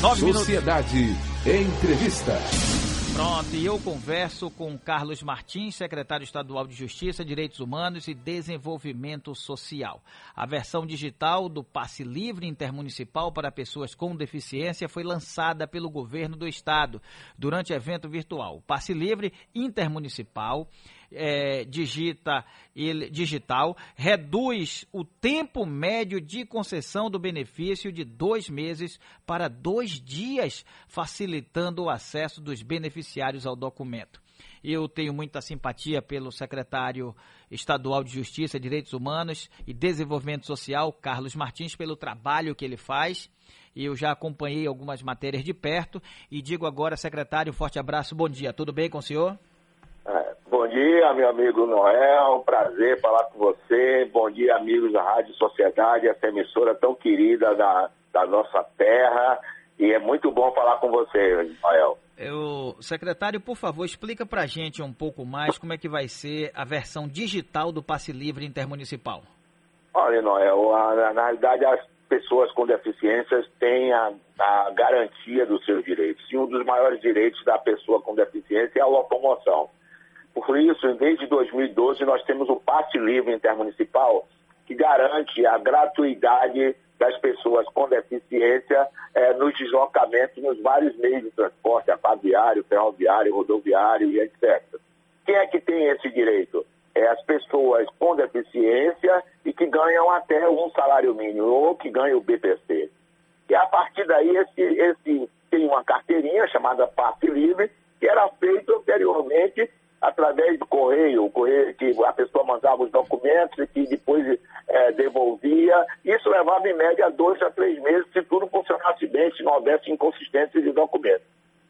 Sociedade Entrevista. Pronto, e eu converso com Carlos Martins, secretário estadual de Justiça, Direitos Humanos e Desenvolvimento Social. A versão digital do Passe Livre Intermunicipal para pessoas com deficiência foi lançada pelo governo do estado durante evento virtual. O Passe Livre Intermunicipal é, digita, ele, digital reduz o tempo médio de concessão do benefício de dois meses para dois dias, facilitando o acesso dos beneficiários ao documento. Eu tenho muita simpatia pelo secretário estadual de Justiça, Direitos Humanos e Desenvolvimento Social, Carlos Martins, pelo trabalho que ele faz. Eu já acompanhei algumas matérias de perto e digo agora, secretário, um forte abraço, bom dia. Tudo bem com o senhor? Bom dia, meu amigo Noel. Prazer falar com você. Bom dia, amigos da Rádio Sociedade, essa emissora tão querida da, da nossa terra. E é muito bom falar com você, Noel. Eu, secretário, por favor, explica para a gente um pouco mais como é que vai ser a versão digital do Passe Livre Intermunicipal. Olha, Noel, a, na realidade as pessoas com deficiências têm a, a garantia dos seus direitos. E um dos maiores direitos da pessoa com deficiência é a locomoção. Por isso, desde 2012, nós temos o passe livre intermunicipal, que garante a gratuidade das pessoas com deficiência eh, nos deslocamentos nos vários meios de transporte, aquaviário, ferroviário, rodoviário e etc. Quem é que tem esse direito? É as pessoas com deficiência e que ganham até um salário mínimo ou que ganham o BPC. E a partir daí, esse, esse tem uma carteirinha chamada passe livre, que era feito anteriormente através do correio, o correio que a pessoa mandava os documentos e que depois é, devolvia. Isso levava em média dois a três meses se tudo funcionasse bem, se não houvesse inconsistência de documentos.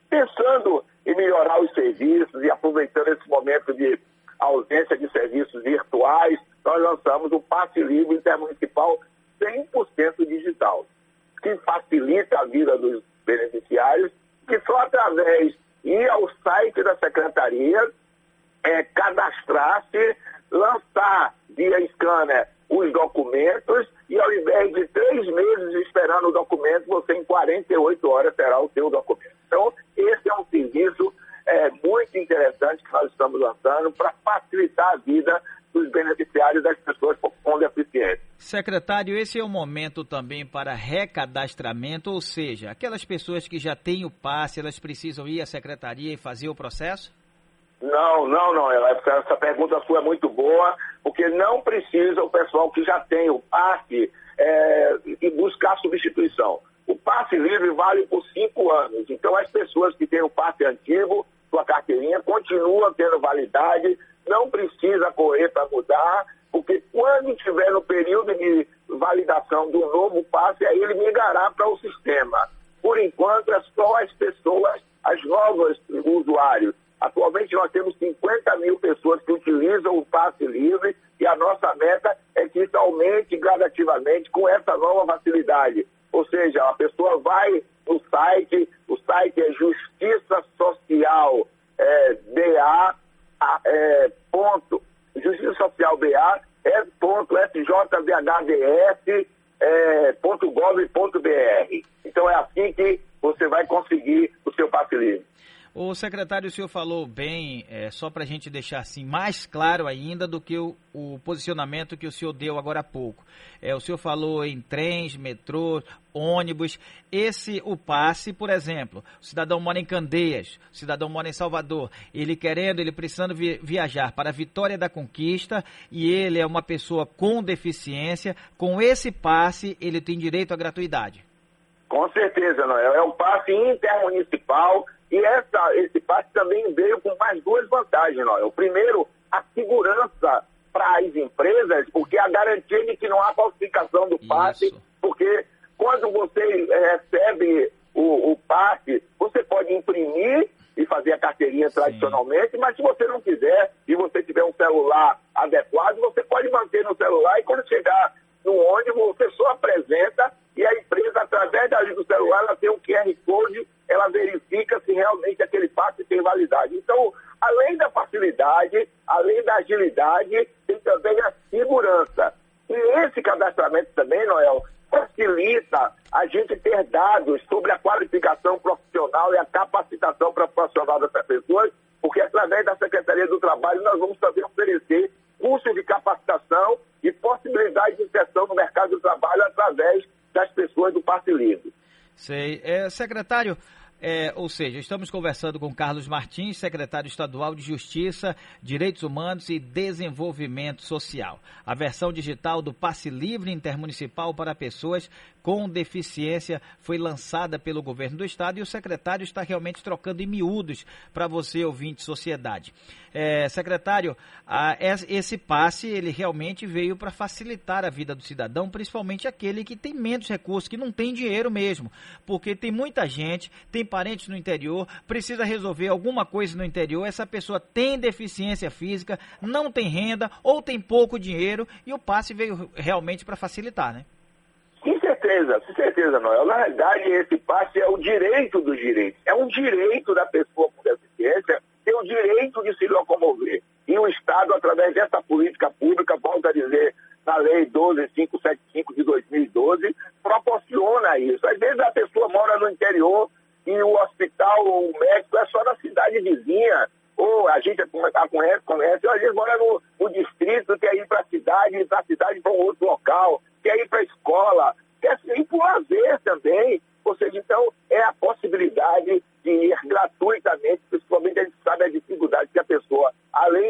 Pensando em melhorar os serviços e aproveitando esse momento de ausência de serviços virtuais, nós lançamos o Passe Livre Intermunicipal 100% digital, que facilita a vida dos beneficiários, que só através ir ao site da secretaria é, cadastrar-se, lançar via scanner os documentos e ao invés de três meses esperando o documento, você em 48 horas terá o seu documento. Então, esse é um serviço é, muito interessante que nós estamos lançando para facilitar a vida dos beneficiários das pessoas com deficiência. Secretário, esse é o momento também para recadastramento, ou seja, aquelas pessoas que já têm o passe, elas precisam ir à secretaria e fazer o processo? Não, não, não. Essa pergunta sua é muito boa, porque não precisa o pessoal que já tem o passe é, e buscar substituição. O passe livre vale por cinco anos. Então, as pessoas que têm o passe antigo, sua carteirinha, continuam tendo validade, não precisa correr para mudar, porque quando estiver no período de validação do novo passe, aí ele migrará para o sistema. Por enquanto, é só as pessoas, as novas usuários Atualmente nós temos 50 mil utilizam o passe livre e a nossa meta é que isso aumente gradativamente com essa nova facilidade. Ou seja, a pessoa vai no site, o site é Justiça Social é, BA, é, ponto, Justiça Social BA é ponto sjbhds é, ponto gov ponto br. Então é assim que você vai conseguir o seu passe livre. O secretário, o senhor falou bem, é, só para a gente deixar assim mais claro ainda do que o, o, posicionamento que o senhor deu agora há pouco. É, o senhor falou em trens, metrô, ônibus. Esse, o passe, por exemplo, o cidadão mora em Candeias, o cidadão mora em Salvador, ele querendo, ele precisando vi, viajar para a Vitória da Conquista e ele é uma pessoa com deficiência, com esse passe ele tem direito à gratuidade. Com certeza, Noel. É um passe intermunicipal e essa, esse passe também veio com mais duas vantagens, Noel. O primeiro, a segurança para as empresas, porque a garantia de que não há falsificação do passe, Isso. porque quando você recebe o, o passe, você pode imprimir e fazer a carteirinha Sim. tradicionalmente, mas se você não quiser e você tiver um celular adequado, você pode manter no celular e quando chegar no ônibus, você só apresenta e a empresa, através do celular, ela tem um QR Code, ela verifica se realmente aquele passe tem validade. Então, além da facilidade, além da agilidade, tem também a segurança. E esse cadastramento também, Noel, facilita possibilita a gente ter dados sobre a qualificação profissional e a capacitação profissional dessas pessoas, porque através da Secretaria do Trabalho nós vamos também oferecer cursos de capacitação e possibilidade de inserção no mercado do trabalho através das pessoas do passe livre. Sei. É, secretário, é, ou seja, estamos conversando com Carlos Martins, secretário estadual de Justiça, Direitos Humanos e Desenvolvimento Social. A versão digital do Passe Livre Intermunicipal para pessoas com deficiência foi lançada pelo governo do estado e o secretário está realmente trocando em miúdos para você, ouvinte de sociedade. É, secretário, a, esse passe ele realmente veio para facilitar a vida do cidadão, principalmente aquele que tem menos recursos, que não tem dinheiro mesmo, porque tem muita gente, tem parentes no interior, precisa resolver alguma coisa no interior, essa pessoa tem deficiência física, não tem renda ou tem pouco dinheiro e o passe veio realmente para facilitar, né? Com certeza, com certeza, Noel. Na realidade, esse passe é o direito dos direitos. É um direito da pessoa com deficiência ter o direito de se locomover. E o Estado, através dessa política pública, volto a dizer, na Lei 12575 de 2012, proporciona isso. Às vezes a pessoa mora no interior e o hospital ou o médico é só na cidade vizinha, ou a gente conhece, conhece, ou às vezes mora no, no distrito, quer ir para a cidade, para a cidade para um outro local, quer ir para a escola, quer ir para o lazer também. Ou seja, então, é a possibilidade de ir gratuitamente, principalmente a gente sabe a dificuldade que a pessoa, além de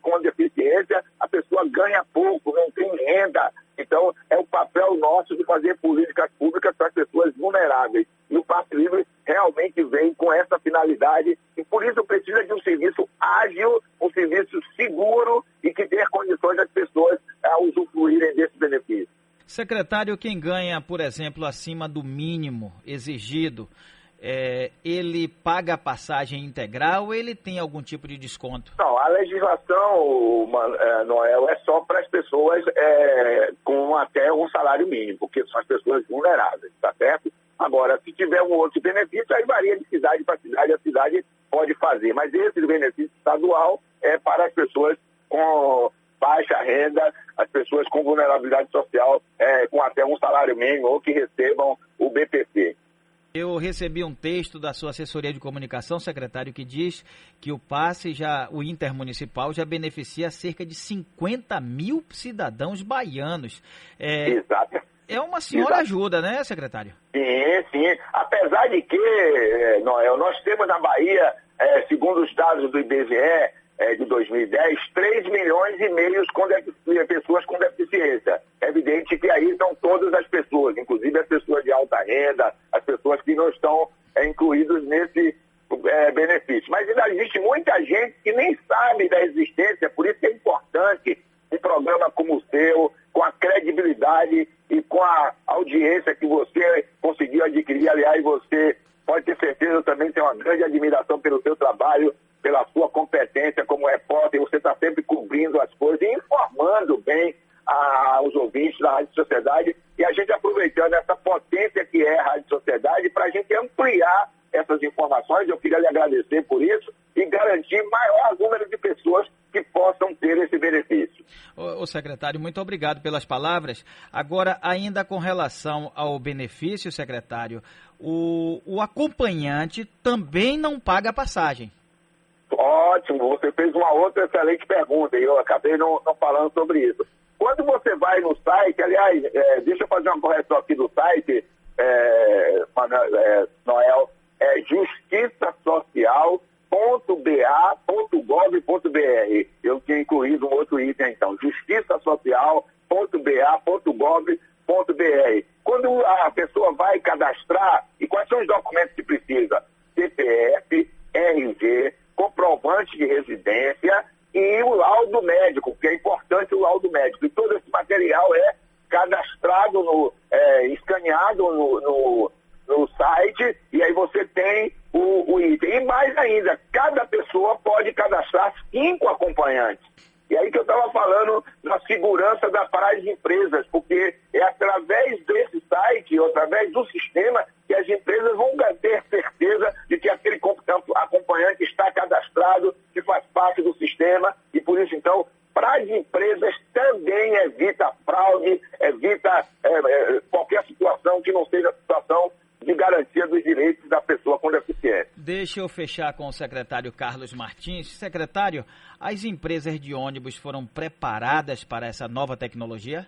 com deficiência, a pessoa ganha pouco, não tem renda. Então, é o papel nosso de fazer políticas públicas para as pessoas vulneráveis. E o Passe Livre realmente vem com essa finalidade e por isso precisa de um serviço ágil, um serviço seguro e que dê condições às pessoas a usufruírem desse benefício. Secretário, quem ganha, por exemplo, acima do mínimo exigido, é, ele paga a passagem integral ou ele tem algum tipo de desconto? Não, a legislação, é, Noel, é só para as pessoas é, com até um salário mínimo, porque são as pessoas vulneráveis, tá certo? Agora, se tiver um outro benefício, aí varia de cidade para cidade, a cidade pode fazer. Mas esse benefício estadual é para as pessoas com baixa renda, as pessoas com vulnerabilidade social, é, com até um salário mínimo ou que recebam o BPC. Eu recebi um texto da sua assessoria de comunicação, secretário, que diz que o passe já, o intermunicipal já beneficia cerca de 50 mil cidadãos baianos. É, Exato. É uma senhora Exato. ajuda, né, secretário? Sim, sim. Apesar de que, eh, Noel, nós temos na Bahia, é, segundo os dados do IBGE é, de 2010, 3 milhões e meio com pessoas com deficiência. É evidente que aí estão todas as pessoas, inclusive as pessoas de alta renda, as pessoas que não estão é, incluídas nesse é, benefício. Mas ainda existe muita gente que nem sabe da existência, por isso é importante um programa como o seu, com a credibilidade e com a audiência que você conseguiu adquirir. Aliás, você pode ter certeza, eu também tenho uma grande admiração pelo seu trabalho, pela sua competência como repórter. Você está sempre cobrindo as coisas e informando bem aos ouvintes da Rádio Sociedade e a gente aproveitando essa potência que é a Rádio Sociedade para a gente ampliar essas informações. Eu queria lhe agradecer por isso e garantir maior número de pessoas que possam ter esse benefício. O, secretário, muito obrigado pelas palavras. Agora, ainda com relação ao benefício, secretário, o, o acompanhante também não paga a passagem. Ótimo, você fez uma outra excelente pergunta e eu acabei não, não falando sobre isso. Quando você vai no site, aliás, é, deixa eu fazer uma correção aqui do site, é, é, Noel, é justiçasocial.ba.gov.br. Eu tinha incluído um outro item então, justiçasocial.ba.gov.br. Quando a pessoa vai cadastrar, e quais são os documentos que precisa? CPF, RG, comprovante de residência e o laudo médico, que é importante o laudo médico. E todo esse material é cadastrado, no, é, escaneado no, no no site e aí você tem o, o item. E mais ainda, cada pessoa pode cadastrar cinco acompanhantes. E aí que eu estava falando da segurança da, para as empresas, porque é através desse site, ou através do sistema, que as empresas vão ter certeza de que aquele acompanhante está cadastrado, que faz parte do sistema, e por isso, então, para as empresas também evita fraude, evita é, é, qualquer situação garantia dos direitos da pessoa com deficiência. Deixa eu fechar com o secretário Carlos Martins. Secretário, as empresas de ônibus foram preparadas para essa nova tecnologia?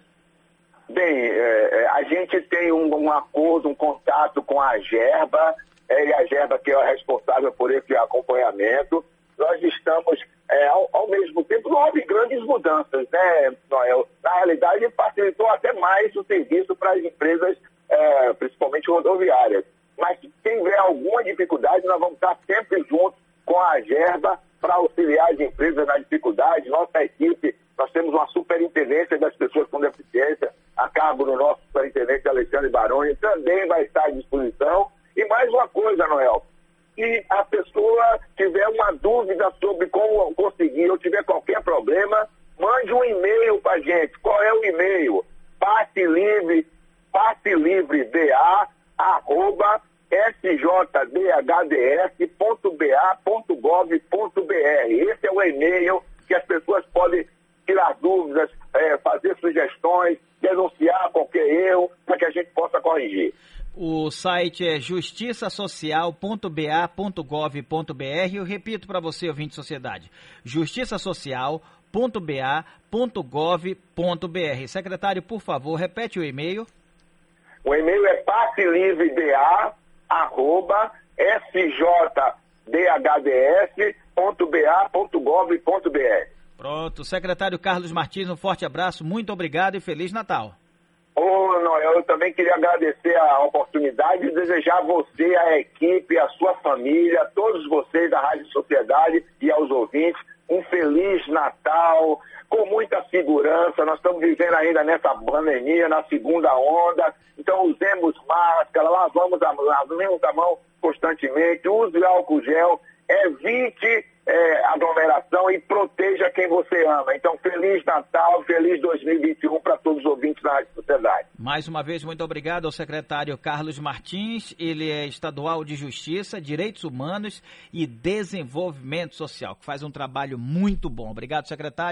Bem, é, é a gente tem um, um, acordo, um contato com a Gerba, é, e a Gerba que é responsável por esse acompanhamento. Nós estamos, é, ao, ao, mesmo tempo, não grandes mudanças, né, Noel? Na realidade, facilitou até mais o serviço para as empresas, é, principalmente rodoviárias. Mas se tiver alguma dificuldade, nós vamos estar sempre juntos com a Gerba para auxiliar as empresas na dificuldade. Nossa equipe, nós temos uma superintendência das pessoas com deficiência, a cargo do nosso superintendente Alexandre Baroni, também vai estar à disposição. E mais uma coisa, Noel, se a pessoa tiver uma dúvida sobre como conseguir ou tiver qualquer problema, mande um e-mail para a gente. Qual é o e-mail? Passe livre, passe livre DA, arroba sjdhds.ba.gov.br. Esse é o e-mail que as pessoas podem tirar dúvidas, é, fazer sugestões, denunciar qualquer erro, para que a gente possa corrigir. O site é justiçasocial.ba.gov.br. Eu repito para você, ouvinte de sociedade: justiçasocial.ba.gov.br. Secretário, por favor, repete o e-mail. O e-mail é passelivreda.sjhdhds.ba.gov.br. Pronto. Secretário Carlos Martins, um forte abraço, muito obrigado e Feliz Natal. Noel, eu também queria agradecer a oportunidade e desejar a você, a equipe, a sua família, a todos vocês da Rádio Sociedade e aos ouvintes um Feliz Natal, com muita segurança. Nós estamos vivendo ainda nessa pandemia, na segunda onda, então usemos máscara, lavamos a, lavemos a mão constantemente, use álcool gel, evite é, aglomeração e proteja quem você ama. Então, Feliz Natal, feliz 2021 para todos os ouvintes da Rádio Sociedade. Mais uma vez, muito obrigado ao secretário Carlos Martins. Ele é estadual de Justiça, Direitos Humanos e Desenvolvimento Social, que faz um trabalho muito bom. Obrigado, secretário.